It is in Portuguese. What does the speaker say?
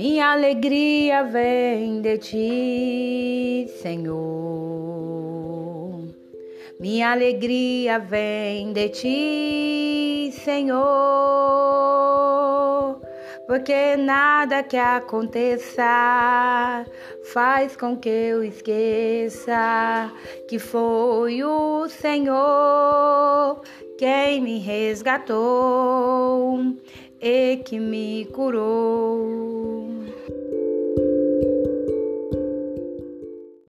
Minha alegria vem de ti, Senhor. Minha alegria vem de ti, Senhor. Porque nada que aconteça faz com que eu esqueça que foi o Senhor quem me resgatou e que me curou.